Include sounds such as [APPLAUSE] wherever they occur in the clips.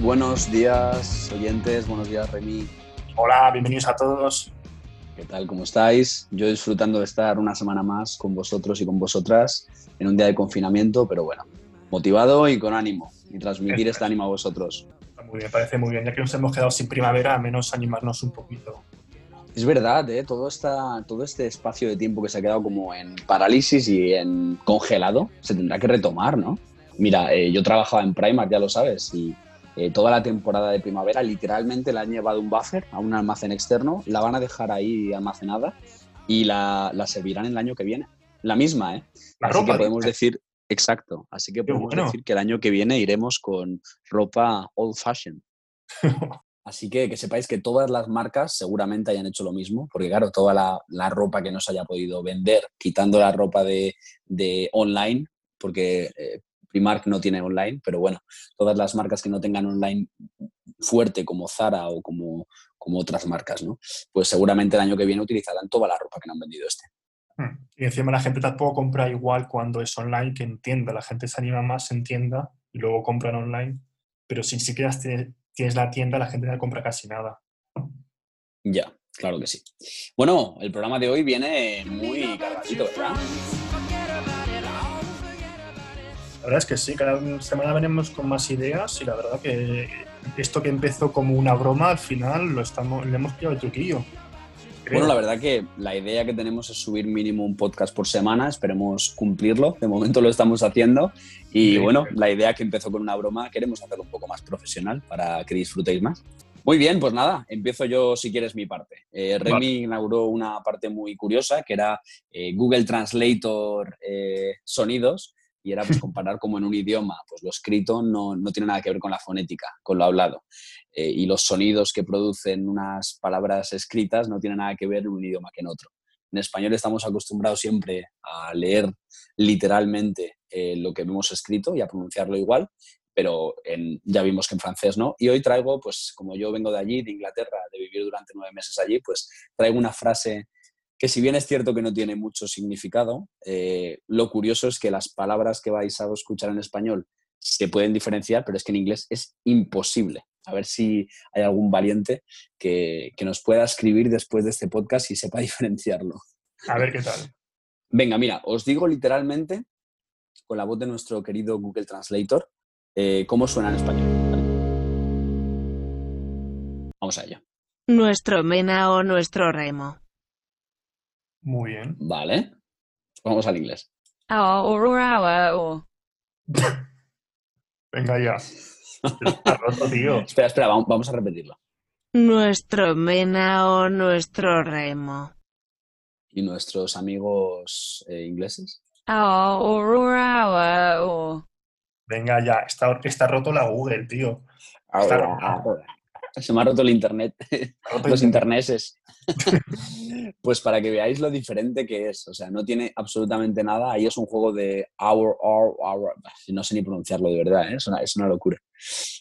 buenos días, oyentes, buenos días, Remy. Hola, bienvenidos a todos. ¿Qué tal? ¿Cómo estáis? Yo disfrutando de estar una semana más con vosotros y con vosotras en un día de confinamiento, pero bueno, motivado y con ánimo y transmitir este ánimo a vosotros. Muy bien, parece muy bien. Ya que nos hemos quedado sin primavera, al menos animarnos un poquito. Es verdad, ¿eh? todo, esta, todo este espacio de tiempo que se ha quedado como en parálisis y en congelado se tendrá que retomar, ¿no? Mira, eh, yo trabajaba en Primark, ya lo sabes, y eh, toda la temporada de primavera literalmente la han llevado un buffer a un almacén externo, la van a dejar ahí almacenada y la, la servirán el año que viene. La misma, ¿eh? La Así ropa, que podemos decir, exacto, así que podemos bueno. decir que el año que viene iremos con ropa old fashion. [LAUGHS] Así que que sepáis que todas las marcas seguramente hayan hecho lo mismo, porque claro, toda la, la ropa que no se haya podido vender, quitando la ropa de, de online, porque eh, Primark no tiene online, pero bueno, todas las marcas que no tengan online fuerte como Zara o como, como otras marcas, ¿no? Pues seguramente el año que viene utilizarán toda la ropa que no han vendido este. Hmm. Y encima la gente tampoco compra igual cuando es online que en tienda. La gente se anima más en tienda y luego compran online. Pero si ni siquiera tienes, tienes la tienda, la gente no compra casi nada. Ya, claro que sí. Bueno, el programa de hoy viene muy cargadito, ¿verdad? La verdad es que sí, cada semana venimos con más ideas y la verdad que esto que empezó como una broma, al final lo estamos, le hemos pillado el truquillo. Creo. Bueno, la verdad que la idea que tenemos es subir mínimo un podcast por semana, esperemos cumplirlo, de momento lo estamos haciendo y Sí. bueno, la idea que empezó con una broma queremos hacerlo un poco más profesional para que disfrutéis más. Muy bien, pues nada, empiezo yo si quieres mi parte. Eh, Remy Vale. inauguró una parte muy curiosa que era eh, Google Translator eh, sonidos y era pues [LAUGHS] comparar como en un idioma, pues lo escrito no, no tiene nada que ver con la fonética, con lo hablado. Eh, y los sonidos que producen unas palabras escritas no tienen nada que ver en un idioma que en otro. En español estamos acostumbrados siempre a leer literalmente eh, lo que hemos escrito y a pronunciarlo igual, pero en- ya vimos que en francés no. Y hoy traigo, pues como yo vengo de allí, de Inglaterra, de vivir durante nueve meses allí, pues traigo una frase que si bien es cierto que no tiene mucho significado, eh, lo curioso es que las palabras que vais a escuchar en español se pueden diferenciar, pero es que en inglés es imposible. A ver si hay algún valiente que, que nos pueda escribir después de este podcast y sepa [LAUGHS] diferenciarlo. A ver qué tal. Venga, mira, os digo literalmente, con la voz de nuestro querido Google Translator, eh, cómo suena en español. Vamos a ello. Nuestro mena o nuestro remo. Muy bien. Vale. Vamos al inglés. Ahora o [LAUGHS] Venga ya. Está roto, tío. [LAUGHS] Espera, espera, vamos, a repetirlo. Nuestro mena o nuestro remo. ¿Y nuestros amigos eh, ingleses? Ahora o Venga ya. Está, está roto la Google, tío. Está roto. [LAUGHS] Se me ha roto el internet. [LAUGHS] Los interneses. [LAUGHS] pues para que veáis lo diferente que es. O sea, no tiene absolutamente nada. Ahí es un juego de hour, hour, hour. [SIGHS] No sé ni pronunciarlo de verdad, ¿eh? es, una, es una locura.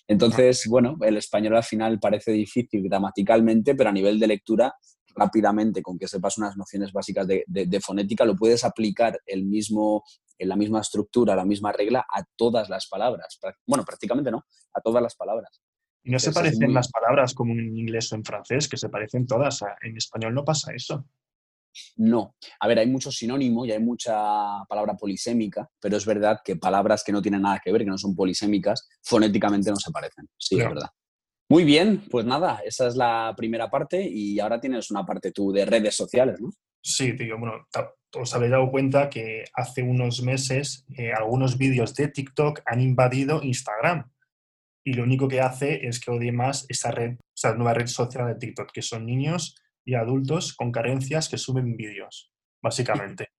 Entonces, bueno, el español al final parece difícil gramaticalmente, pero a nivel de lectura, rápidamente, con que sepas unas nociones básicas de, de- de fonética, lo puedes aplicar el mismo, en la misma estructura, la misma regla a todas las palabras. Bueno, prácticamente no, a todas las palabras. Y no se Entonces, parecen muy- las palabras como en inglés o en francés, que se parecen todas. A- En español no pasa eso. No. A ver, hay mucho sinónimo y hay mucha palabra polisémica, pero es verdad que palabras que no tienen nada que ver, que no son polisémicas, fonéticamente no se parecen. Sí, es verdad. Muy bien, pues nada, esa es la primera parte y ahora tienes una parte tú de redes sociales, ¿no? Sí, tío, bueno, os habéis dado cuenta que hace unos meses eh, algunos vídeos de TikTok han invadido Instagram. Y lo único que hace es que odie más esa red, esa nueva red social de TikTok, que son niños y adultos con carencias que suben vídeos, básicamente.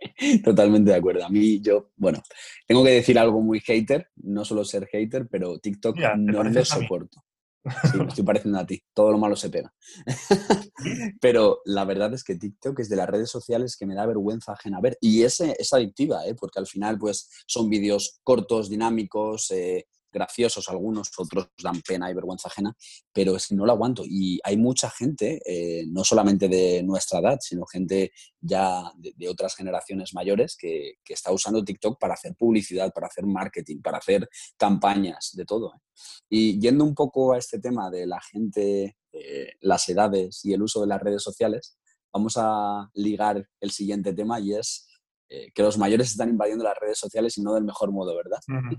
[LAUGHS] Totalmente de acuerdo. A mí, yo, bueno, tengo que decir algo muy hater, no solo ser hater, pero TikTok Mira, no mí. soporto. [LAUGHS] Sí, me estoy pareciendo a ti. Todo lo malo se pega. [LAUGHS] Pero la verdad es que TikTok es de las redes sociales que me da vergüenza ajena ver. Y es, es adictiva, ¿eh? porque al final pues, son vídeos cortos, dinámicos, eh, graciosos algunos, otros dan pena y vergüenza ajena, pero es que no lo aguanto. Y hay mucha gente, eh, no solamente de nuestra edad, sino gente ya de, otras generaciones mayores que, está usando TikTok para hacer publicidad, para hacer marketing, para hacer campañas, de todo. ¿eh? Y yendo un poco a este tema de la gente, eh, las edades y el uso de las redes sociales, vamos a ligar el siguiente tema y es que los mayores están invadiendo las redes sociales y no del mejor modo, ¿verdad?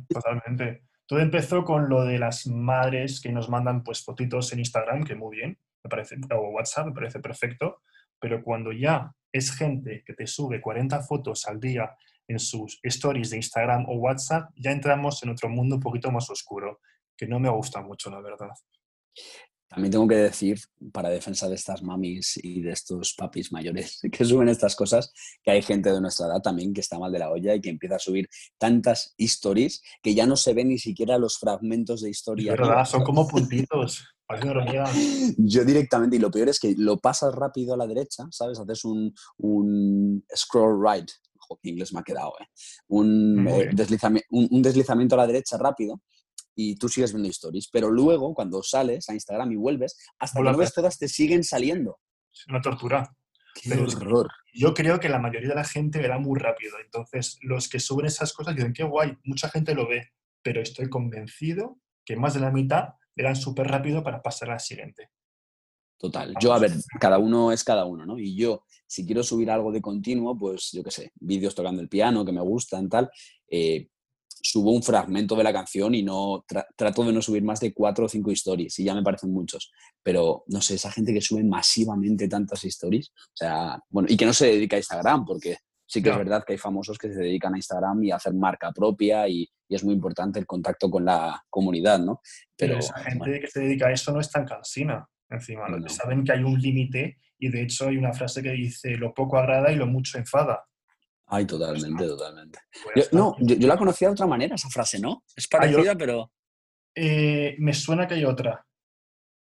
totalmente. Todo empezó con lo de las madres que nos mandan pues fotitos en Instagram, que muy bien, me parece, o WhatsApp, me parece perfecto, pero cuando ya es gente que te sube 40 fotos al día en sus stories de Instagram o WhatsApp, ya entramos en otro mundo un poquito más oscuro, que no me gusta mucho, la verdad. También tengo que decir, para defensa de estas mamis y de estos papis mayores [LAUGHS] que suben estas cosas, que hay gente de nuestra edad también que está mal de la olla y que empieza a subir tantas stories que ya no se ven ni siquiera los fragmentos de historia. Es verdad, son como [LAUGHS] puntitos. Yo directamente, y lo peor es que lo pasas rápido a la derecha, ¿sabes? Haces un, un scroll right, ojo, inglés me ha quedado, ¿eh? un, eh, un deslizamiento a la derecha rápido y tú sigues viendo stories. Pero luego, cuando sales a Instagram y vuelves, hasta que no ves todas, te siguen saliendo. Es una tortura. Qué horror. Yo creo que la mayoría de la gente verá muy rápido. Entonces, los que suben esas cosas dicen, qué guay, mucha gente lo ve. Pero estoy convencido que más de la mitad verán súper rápido para pasar al siguiente. Total. Yo, a ver, cada uno es cada uno, ¿no? Y yo, si quiero subir algo de continuo, pues yo qué sé, vídeos tocando el piano que me gustan, tal, eh, subo un fragmento de la canción y no trato de no subir más de cuatro o cinco stories y ya me parecen muchos. Pero no sé, esa gente que sube masivamente tantas stories, o sea, bueno, y que no se dedica a Instagram, porque sí que es verdad que hay famosos que se dedican a Instagram y a hacer marca propia y, es muy importante el contacto con la comunidad, ¿no? Pero, esa gente que se dedica a eso no es tan cansina, encima. Saben que hay un límite y de hecho hay una frase que dice, lo poco agrada y lo mucho enfada. Ay, totalmente, totalmente. no, yo, la conocía de otra manera, esa frase, ¿no? Es parecida, pero... Eh, me suena que hay otra,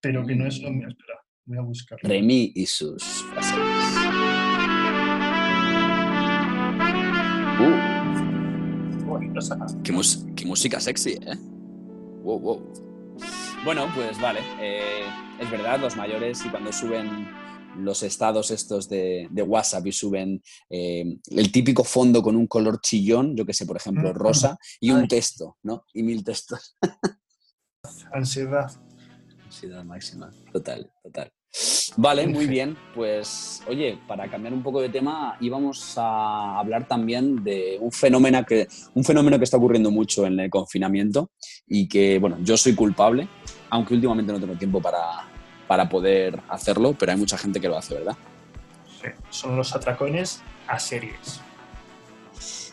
pero que no es lo mío. Espera, voy a buscar. Remy y sus frases. Uh. Qué, música sexy, ¿eh? Wow, wow. Bueno, pues vale. Eh, es verdad, los mayores y cuando suben los estados estos de, WhatsApp y suben eh, el típico fondo con un color chillón, yo que sé, por ejemplo, mm, rosa, y un texto, ¿no? Y mil textos. [LAUGHS] Ansiedad. Ansiedad máxima, total, total. Vale, muy bien. Pues, oye, para cambiar un poco de tema, íbamos a hablar también de un fenómeno que, un fenómeno que está ocurriendo mucho en el confinamiento y que, bueno, yo soy culpable, aunque últimamente no tengo tiempo para, para poder hacerlo, pero hay mucha gente que lo hace, ¿verdad? Sí, son los atracones a series.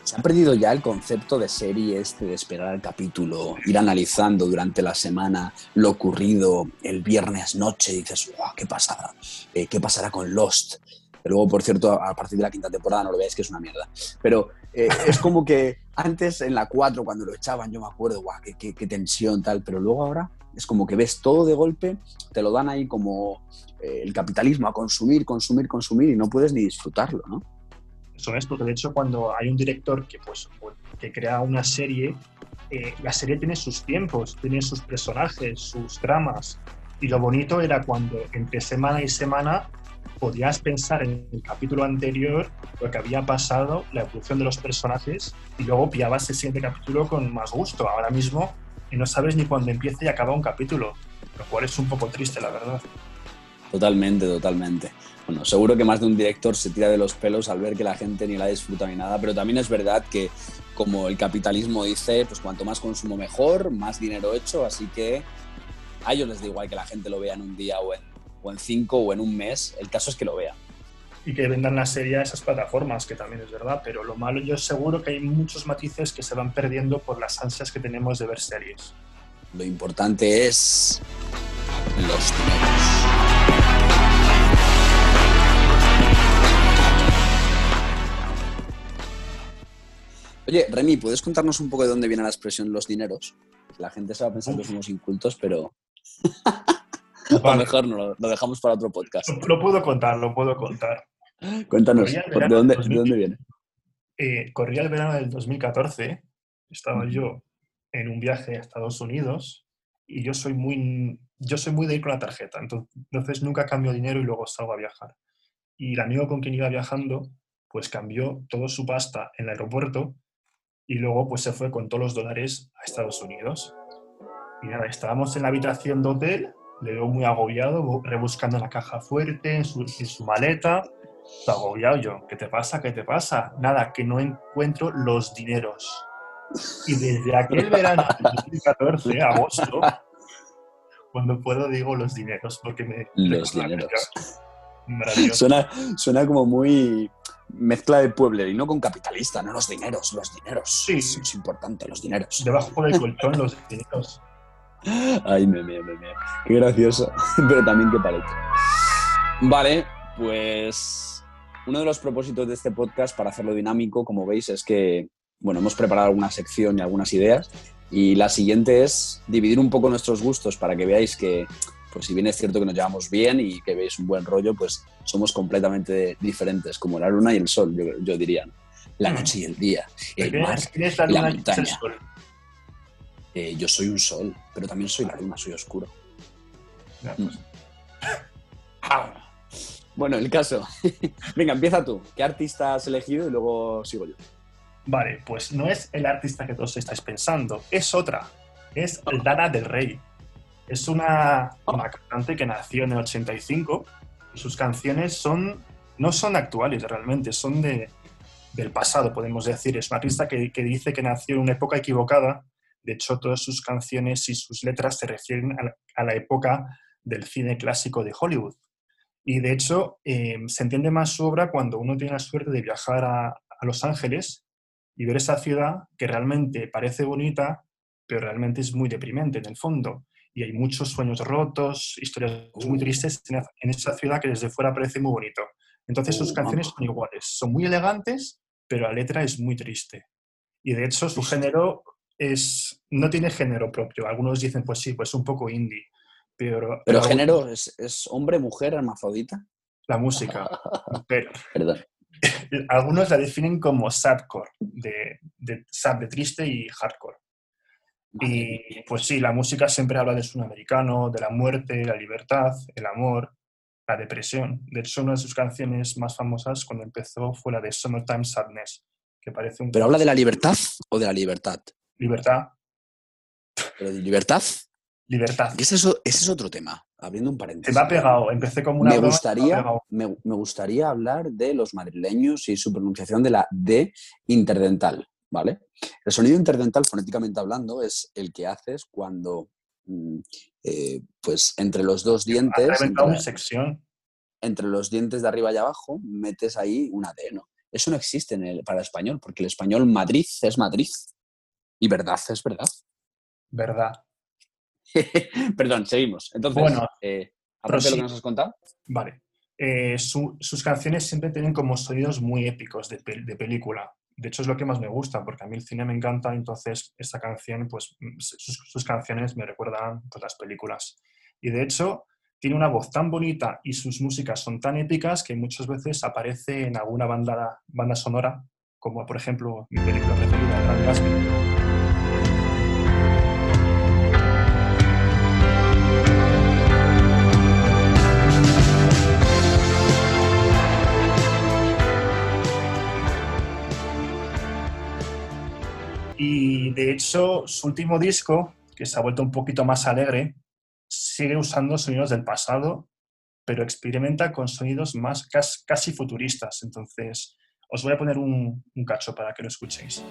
Se ha perdido ya el concepto de series, de esperar el capítulo, ir analizando durante la semana lo ocurrido el viernes noche y dices, ¿qué pasará? Eh, ¿Qué pasará con Lost? luego, por cierto, a partir de la quinta temporada no lo veáis que es una mierda. Pero eh, es como que antes en la 4, cuando lo echaban, yo me acuerdo, guau, qué, qué tensión, tal, pero luego ahora es como que ves todo de golpe, te lo dan ahí como eh, el capitalismo a consumir, consumir, consumir y no puedes ni disfrutarlo, ¿no? Eso es, porque de hecho cuando hay un director que, pues, que crea una serie, eh, la serie tiene sus tiempos, tiene sus personajes, sus dramas. Y lo bonito era cuando entre semana y semana podías pensar en el capítulo anterior lo que había pasado, la evolución de los personajes, y luego pillabas el siguiente capítulo con más gusto. Ahora mismo y no sabes ni cuándo empieza y acaba un capítulo, lo cual es un poco triste, la verdad. Totalmente, totalmente. Bueno, seguro que más de un director se tira de los pelos al ver que la gente ni la disfruta ni nada, pero también es verdad que, como el capitalismo dice, pues cuanto más consumo mejor, más dinero hecho, así que a ellos les da igual que la gente lo vea en un día o en, o en cinco o en un mes, el caso es que lo vea y que vendan la serie a esas plataformas, que también es verdad, pero lo malo yo seguro que hay muchos matices que se van perdiendo por las ansias que tenemos de ver series. Lo importante es los dineros. Oye, Remy, ¿puedes contarnos un poco de dónde viene la expresión los dineros? La gente se va a pensar que somos incultos, pero... [LAUGHS] Lo mejor no, lo dejamos para otro podcast. Lo puedo contar, lo puedo contar. Cuéntanos, ¿de dónde, viene? Eh, corría el verano del 2014, estaba yo en un viaje a Estados Unidos y yo soy muy, yo soy muy de ir con la tarjeta, entonces nunca cambio dinero y luego salgo a viajar. Y el amigo con quien iba viajando, pues cambió toda su pasta en el aeropuerto y luego pues se fue con todos los dólares a Estados Unidos. Y nada, estábamos en la habitación de hotel, le veo muy agobiado, rebuscando la caja fuerte, en su, en su maleta, Está agobiado yo. ¿Qué te pasa? ¿Qué te pasa? Nada, que no encuentro los dineros. Y desde aquel verano, 2014, [LAUGHS] agosto, cuando puedo digo los dineros, porque me... Los dineros. Suena, suena como muy mezcla de pueblo y no con capitalista, no los dineros, los dineros. Sí. Es, importante, los dineros. Debajo del colchón, los dineros. Ay, me me me Qué gracioso, [LAUGHS] pero también qué palito. Vale, pues uno de los propósitos de este podcast para hacerlo dinámico, como veis, es que, bueno, hemos preparado alguna sección y algunas ideas. Y la siguiente es dividir un poco nuestros gustos para que veáis que, pues si bien es cierto que nos llevamos bien y que veis un buen rollo, pues somos completamente diferentes, como la luna y el sol, yo, diría. La noche y el día, el mar y la montaña. Eh, yo soy un sol, pero también soy la luna, soy oscuro. Pues. Mm. Bueno, el caso. [LAUGHS] Venga, empieza tú. ¿Qué artista has elegido y luego sigo yo? Vale, pues no es el artista que todos estáis pensando, es otra. Es Dana del Rey. Es una, una cantante que nació en el 85 y sus canciones son, no son actuales realmente, son de, del pasado, podemos decir. Es una artista que, que, dice que nació en una época equivocada. De hecho, todas sus canciones y sus letras se refieren a la, a la época del cine clásico de Hollywood. Y de hecho, eh, se entiende más su obra cuando uno tiene la suerte de viajar a, a, Los Ángeles y ver esa ciudad que realmente parece bonita, pero realmente es muy deprimente en el fondo. Y hay muchos sueños rotos, historias muy tristes en esa ciudad que desde fuera parece muy bonito. Entonces sus canciones son iguales, son muy elegantes, pero la letra es muy triste. Y de hecho su género es, no tiene género propio. Algunos dicen, pues sí, pues un poco indie pero, ¿Pero género es, es, hombre, mujer, hermafrodita? La música. [LAUGHS] pero, Perdón. [LAUGHS] Algunos la definen como sadcore, de, de sad de triste y hardcore. Y pues sí, la música siempre habla del sudamericano, de la muerte, la libertad, el amor, la depresión. De hecho, una de sus canciones más famosas cuando empezó fue la de Summertime Sadness, que parece un... ¿Pero habla de la libertad o de la libertad? Libertad. ¿Pero de libertad? Libertad. Ese es, ese es, otro tema, abriendo un paréntesis. Se me ha pegado, empecé como una... Me gustaría, me, me, gustaría hablar de los madrileños y su pronunciación de la D interdental, ¿vale? El sonido interdental, fonéticamente hablando, es el que haces cuando, eh, pues, entre los dos dientes... Entre, una sección. entre los dientes de arriba y abajo, metes ahí una D, ¿no? Eso no existe en el, para el español, porque el español Madrid es Madrid y verdad es verdad. Verdad. [LAUGHS] Perdón, seguimos. Entonces, bueno, eh, aparte de lo que nos has contado. Vale. Eh, su, sus canciones siempre tienen como sonidos muy épicos de, de, película. De hecho, es lo que más me gusta, porque a mí el cine me encanta, entonces esta canción, pues sus, sus canciones me recuerdan pues, las películas. Y de hecho, tiene una voz tan bonita y sus músicas son tan épicas que muchas veces aparece en alguna banda, banda sonora, como por ejemplo mi película preferida, Gran Gatsby. Y de hecho, su último disco, que se ha vuelto un poquito más alegre, sigue usando sonidos del pasado, pero experimenta con sonidos más casi futuristas. Entonces, os voy a poner un, cacho para que lo escuchéis.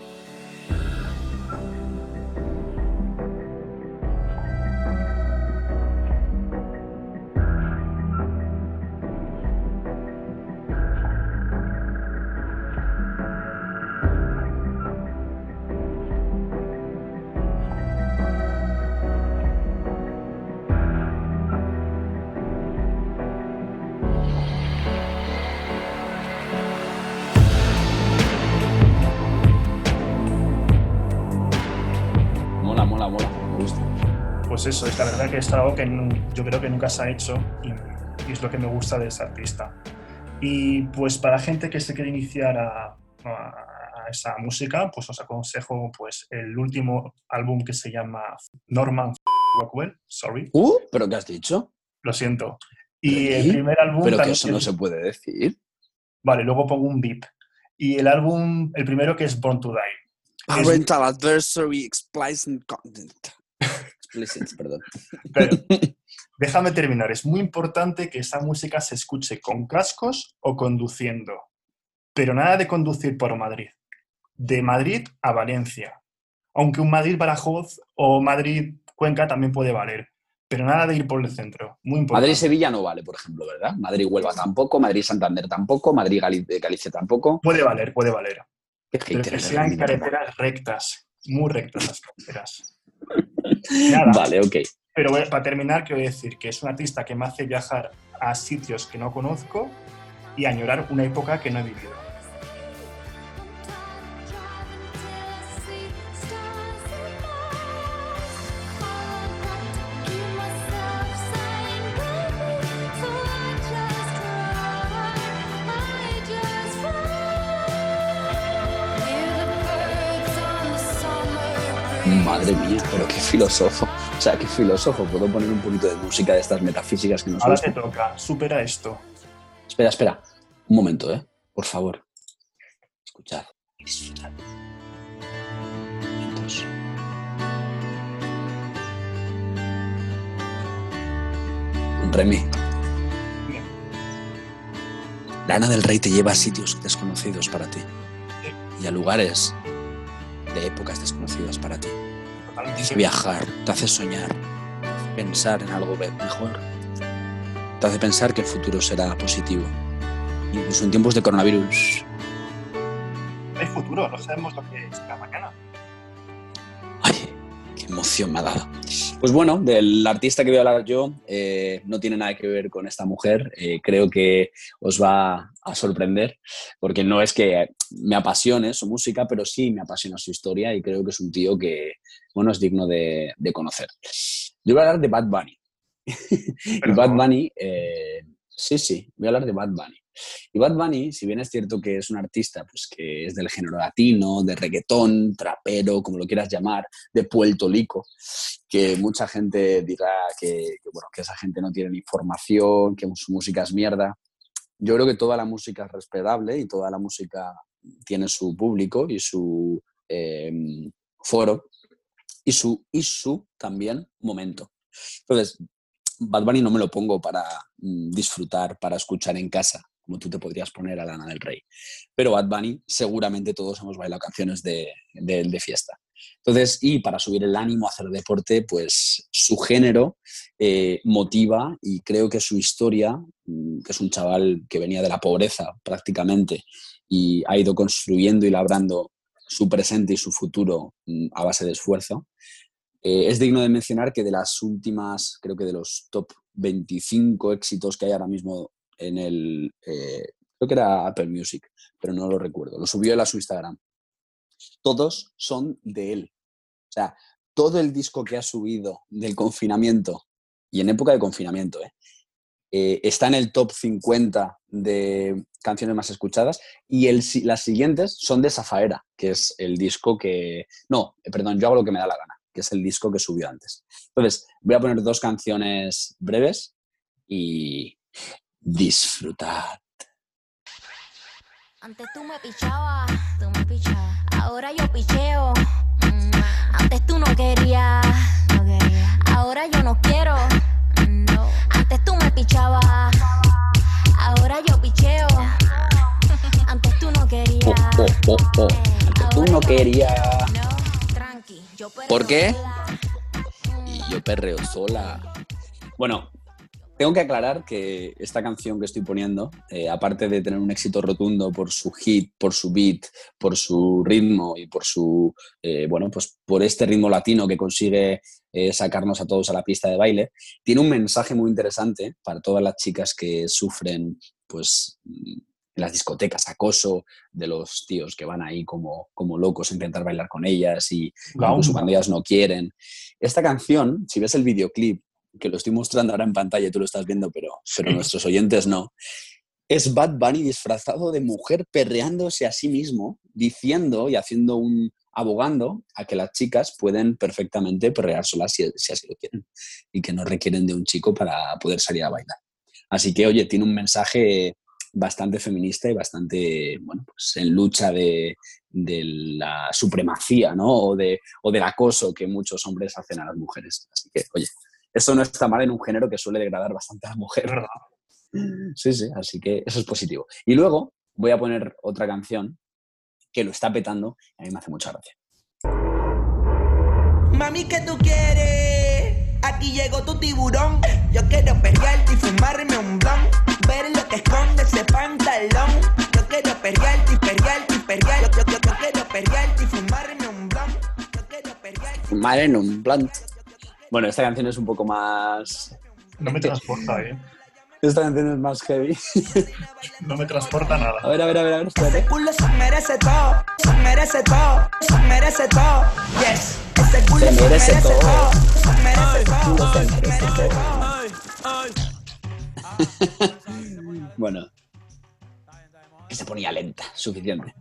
Pues eso, es la verdad que es algo que yo creo que nunca se ha hecho y, y, es lo que me gusta de ese artista. Y pues para gente que se quiere iniciar a, a, esa música, pues os aconsejo pues, el último álbum que se llama Norman Rockwell, sorry, Uh, ¿pero qué has dicho? lo siento. Y ¿Qué? el primer álbum Pero que eso no es- se puede decir. Vale, luego pongo un beep. Y el álbum, el primero que es Born to Die. Es- Parental adversary explicit content. [LAUGHS] Explicit, perdón. Pero, [LAUGHS] déjame terminar. Es muy importante que esa música se escuche con cascos o conduciendo. Pero nada de conducir por Madrid. De Madrid a Valencia. Aunque un Madrid-Badajoz o Madrid-Cuenca también puede valer. Pero nada de ir por el centro. Muy importante. Madrid-Sevilla no vale, por ejemplo, ¿verdad? Madrid-Huelva tampoco, Madrid-Santander tampoco, Madrid-Galicia tampoco. Puede valer, puede valer. Pero que sean carreteras rectas. Muy rectas las carreteras. Nada. Vale, ok. Pero bueno, para terminar, quiero decir que es un artista que me hace viajar a sitios que no conozco y añorar una época que no he vivido. Filósofo. [LAUGHS] O sea, qué filósofo. ¿Puedo poner un poquito de música de estas metafísicas que nos Ahora te toca, supera esto. Espera, espera. Un momento, ¿eh? Por favor. Escuchad y disfrutad. Momentos. Remy. Lana del Rey te lleva a sitios desconocidos para ti y a lugares de épocas desconocidas para ti. Te hace viajar, te hace soñar, te hace pensar en algo mejor, te hace pensar que el futuro será positivo. Incluso en tiempos de coronavirus. No hay futuro, no sabemos lo que será mañana. ¡Ay! ¡Qué emoción me ha dado! Pues bueno, del artista que voy a hablar yo eh, no tiene nada que ver con esta mujer. Eh, creo que os va a sorprender, porque no es que me apasione su música, pero sí me apasiona su historia y creo que es un tío que, bueno, es digno de, de conocer. Yo voy a hablar de Bad Bunny. [LAUGHS] y Bad. Bunny, eh, sí, sí, voy a hablar de Bad Bunny. Y Bad Bunny, si bien es cierto que es un artista pues, que es del género latino, de reggaetón, trapero, como lo quieras llamar, de Puerto Rico, que mucha gente dirá que, que, bueno, que esa gente no tiene ni formación, que su música es mierda. Yo creo que toda la música es respetable y toda la música tiene su público y su eh, foro y su, y su también momento. Entonces, Bad Bunny no me lo pongo para mm, disfrutar, para escuchar en casa, como tú te podrías poner a Lana del Rey. Pero Bad Bunny, seguramente todos hemos bailado canciones de, de, de fiesta. Entonces, y para subir el ánimo, hacer deporte, pues su género eh, motiva y creo que su historia, que es un chaval que venía de la pobreza prácticamente y ha ido construyendo y labrando su presente y su futuro mm, a base de esfuerzo, eh, es digno de mencionar que de las últimas, creo que de los top 25 éxitos que hay ahora mismo en el, eh, creo que era Apple Music, pero no lo recuerdo, lo subió él a su Instagram. Todos son de él. O sea, todo el disco que ha subido del confinamiento, y en época de confinamiento, ¿eh? Eh, está en el top 50 de canciones más escuchadas y el, las siguientes son de Zafaera, que es el disco que... No, perdón, yo hago lo que me da la gana, que es el disco que subió antes. Entonces, voy a poner dos canciones breves y disfrutad. Antes tú me pichabas, tú me pichabas. Ahora yo picheo. Mm, Antes tú no querías, no quería. Ahora yo. No. Oh, oh, oh, oh. Antes tú no querías. No, tranqui. Yo ¿Por qué? Y yo perreo sola. Bueno, tengo que aclarar que esta canción que estoy poniendo, eh, aparte de tener un éxito rotundo por su hit, por su beat, por su ritmo y por su, eh, bueno, pues por este ritmo latino que consigue eh, sacarnos a todos a la pista de baile, tiene un mensaje muy interesante para todas las chicas que sufren, pues, en las discotecas, acoso de los tíos que van ahí como, como locos a intentar bailar con ellas y incluso cuando ellas no quieren. Esta canción, si ves el videoclip, que lo estoy mostrando ahora en pantalla, tú lo estás viendo, pero, pero Sí. nuestros oyentes no, es Bad Bunny disfrazado de mujer perreándose a sí mismo, diciendo y haciendo un abogando a que las chicas pueden perfectamente perrear solas si, si así lo quieren y que no requieren de un chico para poder salir a bailar. Así que, oye, tiene un mensaje bastante feminista y bastante, bueno, pues en lucha de, de la supremacía, ¿no? O, de, o del acoso que muchos hombres hacen a las mujeres. Así que, oye, eso no está mal en un género que suele degradar bastante a las mujeres. Sí, sí, así que eso es positivo. Y luego voy a poner otra canción que lo está petando y a mí me hace mucha gracia. Mami, ¿qué tú quieres? Aquí llegó tu tiburón. Yo quiero perrearte y fumarme un blunt. Ver lo que esconde ese pantalón. Yo quiero perrearte y perrearte y perrearte. Yo, yo, yo, yo quiero perrearte y fumarme un blunt. Yo quiero perrearte. Fumar en un blunt. Bueno, esta canción es un poco más... No me transporta, ¿eh? Esta canción es más heavy. No me transporta A nada. ver, a ver, a ver, a ver, Ese espérate. culo se merece todo, se merece todo, se merece todo. Yes. Ese culo Se se merece todo. todo, se merece todo, se se merece todo. [LAUGHS] Bueno, que se ponía lenta, [LAUGHS] suficiente.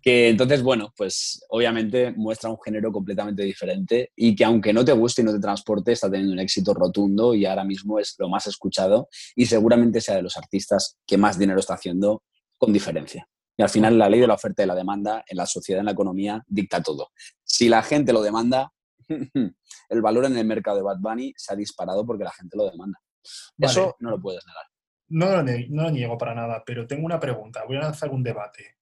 Que entonces, bueno, pues obviamente muestra un género completamente diferente y que aunque no te guste y no te transporte, está teniendo un éxito rotundo y ahora mismo es lo más escuchado y seguramente sea de los artistas que más dinero está haciendo con diferencia. Y al final la ley de la oferta y la demanda en la sociedad, en la economía, dicta todo. Si la gente lo demanda, [LAUGHS] el valor en el mercado de Bad Bunny se ha disparado porque la gente lo demanda. Vale. Eso no lo puedes negar. No lo, no lo niego para nada, pero tengo una pregunta. Voy a lanzar un debate.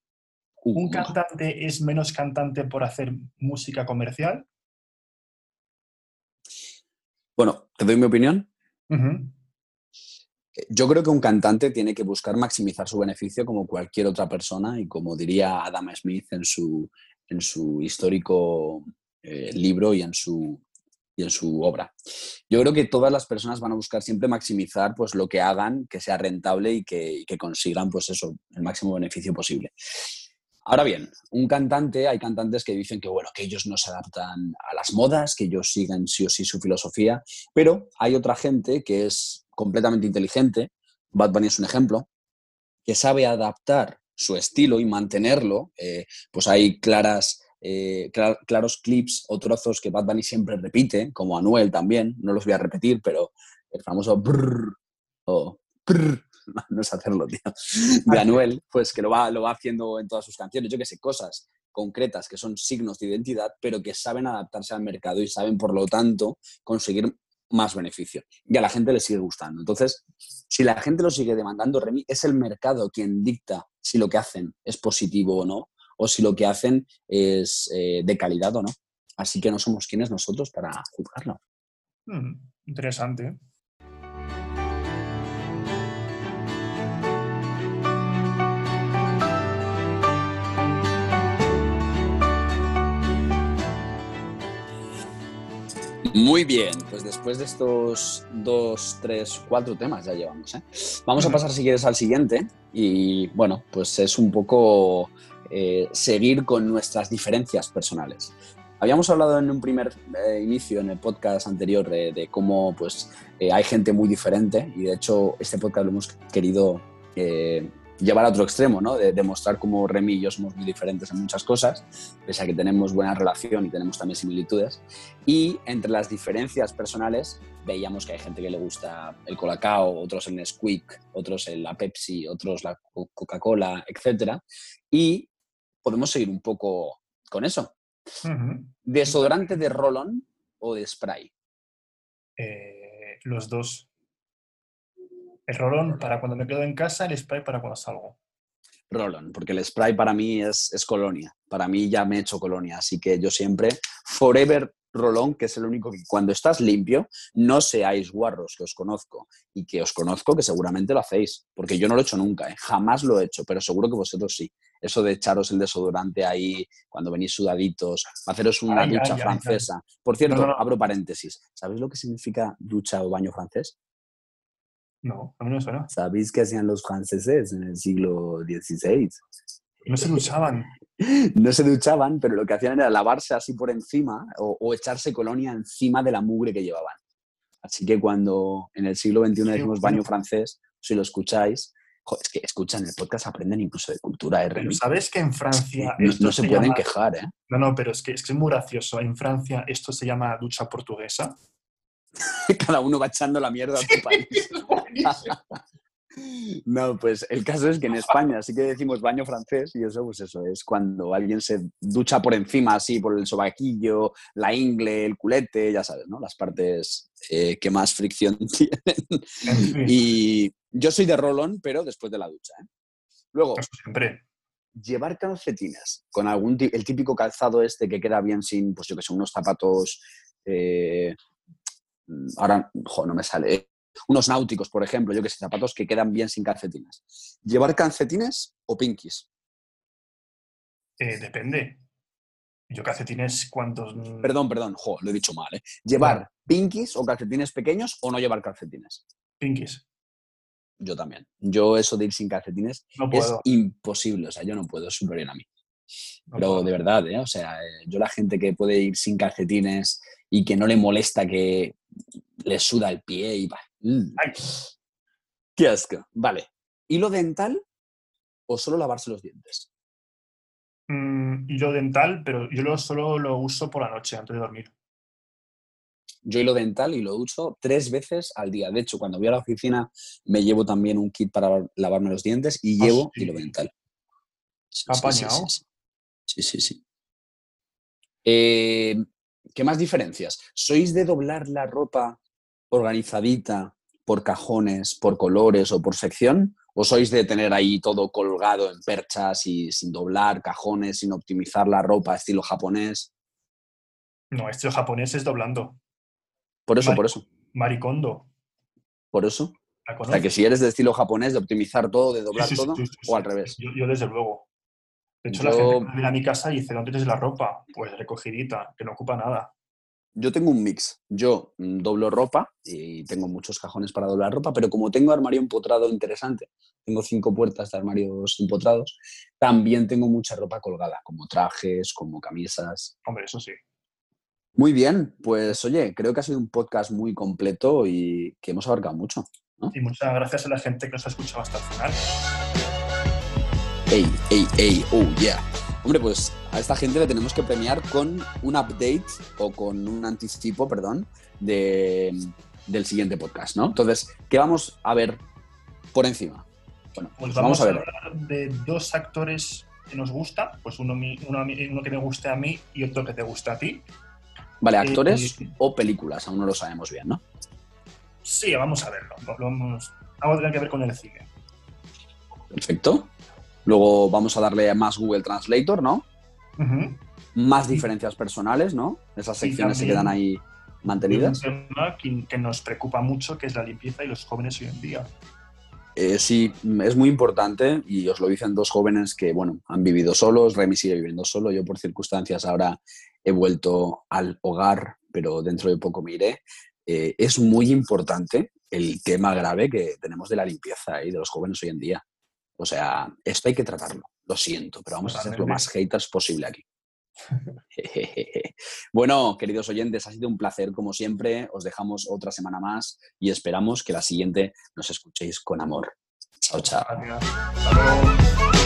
¿Un Uh, cantante es menos cantante por hacer música comercial? Bueno, te doy mi opinión. Yo creo que un cantante tiene que buscar maximizar su beneficio como cualquier otra persona y como diría Adam Smith en su, en su histórico eh, libro y en su, y en su obra. Yo creo que todas las personas van a buscar siempre maximizar pues, lo que hagan, que sea rentable y que, que consigan pues, eso, el máximo beneficio posible. Ahora bien, un cantante, hay cantantes que dicen que, bueno, que ellos no se adaptan a las modas, que ellos siguen sí o sí su filosofía, pero hay otra gente que es completamente inteligente, Bad Bunny es un ejemplo, que sabe adaptar su estilo y mantenerlo. eh, pues hay claras, eh, cla- claros clips o trozos que Bad Bunny siempre repite, como Anuel también, no los voy a repetir, pero el famoso brrr o prr, [LAUGHS] no sé hacerlo, tío, de Anuel, pues que lo va, lo va haciendo en todas sus canciones. Yo que sé, cosas concretas que son signos de identidad, pero que saben adaptarse al mercado y saben, por lo tanto, conseguir más beneficio. Y a la gente le sigue gustando. Entonces, si la gente lo sigue demandando, Remy, es el mercado quien dicta si lo que hacen es positivo o no, o si lo que hacen es eh, de calidad o no. Así que no somos quienes nosotros para juzgarlo. Mm, interesante. Muy bien, pues después de estos dos, tres, cuatro temas ya llevamos. ¿eh? Vamos a pasar, si quieres, al siguiente. Y bueno, pues es un poco eh, seguir con nuestras diferencias personales. Habíamos hablado en un primer eh, inicio, en el podcast anterior, de, cómo pues, eh, hay gente muy diferente y de hecho este podcast lo hemos querido llevar a otro extremo, ¿no? de demostrar cómo Remy y yo somos muy diferentes en muchas cosas, pese a que tenemos buena relación y tenemos también similitudes. Y entre las diferencias personales veíamos que hay gente que le gusta el Colacao, otros el Nesquik, otros la Pepsi, otros la Co- Coca-Cola, etc. Y podemos seguir un poco con eso. ¿Desodorante de Rolón o de spray? Eh, los dos. El rolón para cuando me quedo en casa, el spray para cuando salgo. Rolón, porque el spray para mí es, es colonia. Para mí ya me he hecho colonia, así que yo siempre, forever Rolón, que es el único que cuando estás limpio, no seáis guarros, que os conozco. Y que os conozco que seguramente lo hacéis, porque yo no lo he hecho nunca, ¿eh? jamás lo he hecho, pero seguro que vosotros sí. Eso de echaros el desodorante ahí cuando venís sudaditos, haceros una Ay, ducha ay, ay, francesa. Por cierto, No, no, no. abro paréntesis. ¿Sabéis lo que significa ducha o baño francés? No, a mí no me suena. ¿Sabéis qué hacían los franceses en el siglo XVI? No se duchaban. [LAUGHS] No se duchaban, pero lo que hacían era lavarse así por encima o, o echarse colonia encima de la mugre que llevaban. Así que cuando en el siglo XXI decimos baño francés, si lo escucháis, Joder, es que escuchan el podcast, aprenden incluso de cultura, ¿eh, Pero? ¿sabes que en Francia No, no se pueden llama- quejar, ¿eh? No, no, pero es que, es que es muy gracioso. En Francia esto se llama ducha portuguesa. [LAUGHS] Cada uno va echando la mierda a su país. [LAUGHS] No, pues el caso es que en España sí que decimos baño francés y eso, pues eso, es cuando alguien se ducha por encima, así, por el sobaquillo, la ingle, el culete, ya sabes, ¿no? Las partes eh, que más fricción [LAUGHS] tienen. Y yo soy de rolón, pero después de la ducha, ¿eh? Luego, siempre. llevar calcetines con algún el típico calzado este que queda bien sin, pues yo que sé, unos zapatos. eh, ahora, jo, no me sale. eh, Unos náuticos, por ejemplo, yo que sé, zapatos que quedan bien sin calcetines. ¿Llevar calcetines o pinkies? Eh, depende. Yo calcetines cuántos... Perdón, perdón, jo, lo he dicho mal. ¿eh? ¿Llevar pinkies o calcetines pequeños o no llevar calcetines? Pinkies. Yo también. Yo eso de ir sin calcetines No es imposible. O sea, yo no puedo, es superior a mí. no Pero puedo. de verdad, ¿eh? O sea, eh, yo la gente que puede ir sin calcetines y que no le molesta que le suda el pie y va. mm, ¡Qué asco! Vale. ¿Hilo dental o solo lavarse los dientes? mm, hilo dental, pero yo lo, solo lo uso por la noche antes de dormir. Yo hilo dental y lo uso tres veces al día. De hecho, cuando voy a la oficina me llevo también un kit para lavarme los dientes y Ah, llevo sí. hilo dental. Sí, ¿Está sí, sí, apañado? sí, sí. Sí, sí, sí. Eh, ¿Qué más diferencias? ¿Sois de doblar la ropa organizadita por cajones, por colores o por sección? ¿O sois de tener ahí todo colgado en perchas y sin doblar cajones, sin optimizar la ropa estilo japonés? No, este japonés es doblando. Por eso, por eso, Maricondo. por eso. ¿La O sea, que si eres de estilo japonés, de optimizar todo, de doblar Sí, sí, sí, todo, sí, o al revés. Yo, yo desde luego. De hecho, Yo- la gente viene a mi casa y dice, ¿dónde tienes la ropa? Pues recogidita, que no ocupa nada. Yo tengo un mix. Yo mm, doblo ropa y tengo muchos cajones para doblar ropa, pero como tengo armario empotrado interesante, tengo cinco puertas de armarios empotrados, también tengo mucha ropa colgada, como trajes, como camisas. Hombre, eso sí. Muy bien, pues oye, creo que ha sido un podcast muy completo y que hemos abarcado mucho. Y muchas gracias a la gente que nos ha escuchado hasta el final. Ey, ey, ey, oh yeah. Hombre, pues a esta gente le tenemos que premiar con un update o con un anticipo, perdón, de, del siguiente podcast, ¿no? Entonces, ¿qué vamos a ver por encima? Bueno, Pues vamos, vamos a ver. hablar de dos actores que nos gusta, pues uno, uno, a que me guste a mí y otro que te gusta a ti. Vale, actores eh, o películas, aún no lo sabemos bien, ¿no? Sí, vamos a verlo. Lo Vamos, algo tiene que ver con el cine. Perfecto. Luego vamos a darle más Google Translator, ¿no? Más diferencias personales, ¿no? Esas secciones se quedan ahí Y un mantenidas. tema que, que nos preocupa mucho, que es la limpieza y los jóvenes hoy en día. Eh, sí, es muy importante y os lo dicen dos jóvenes que, bueno, han vivido solos. Remy sigue viviendo solo. Yo, por circunstancias, ahora he vuelto al hogar, pero dentro de poco me iré. Eh, es muy importante el tema grave que tenemos de la limpieza y de los jóvenes hoy en día. O sea, esto hay que tratarlo. Lo siento, pero vamos a ser lo más haters posible aquí. [LAUGHS] [LAUGHS] bueno, queridos oyentes, ha sido un placer como siempre. Os dejamos otra semana más y esperamos que la siguiente nos escuchéis con amor. Chao, chao. Gracias. Hasta luego.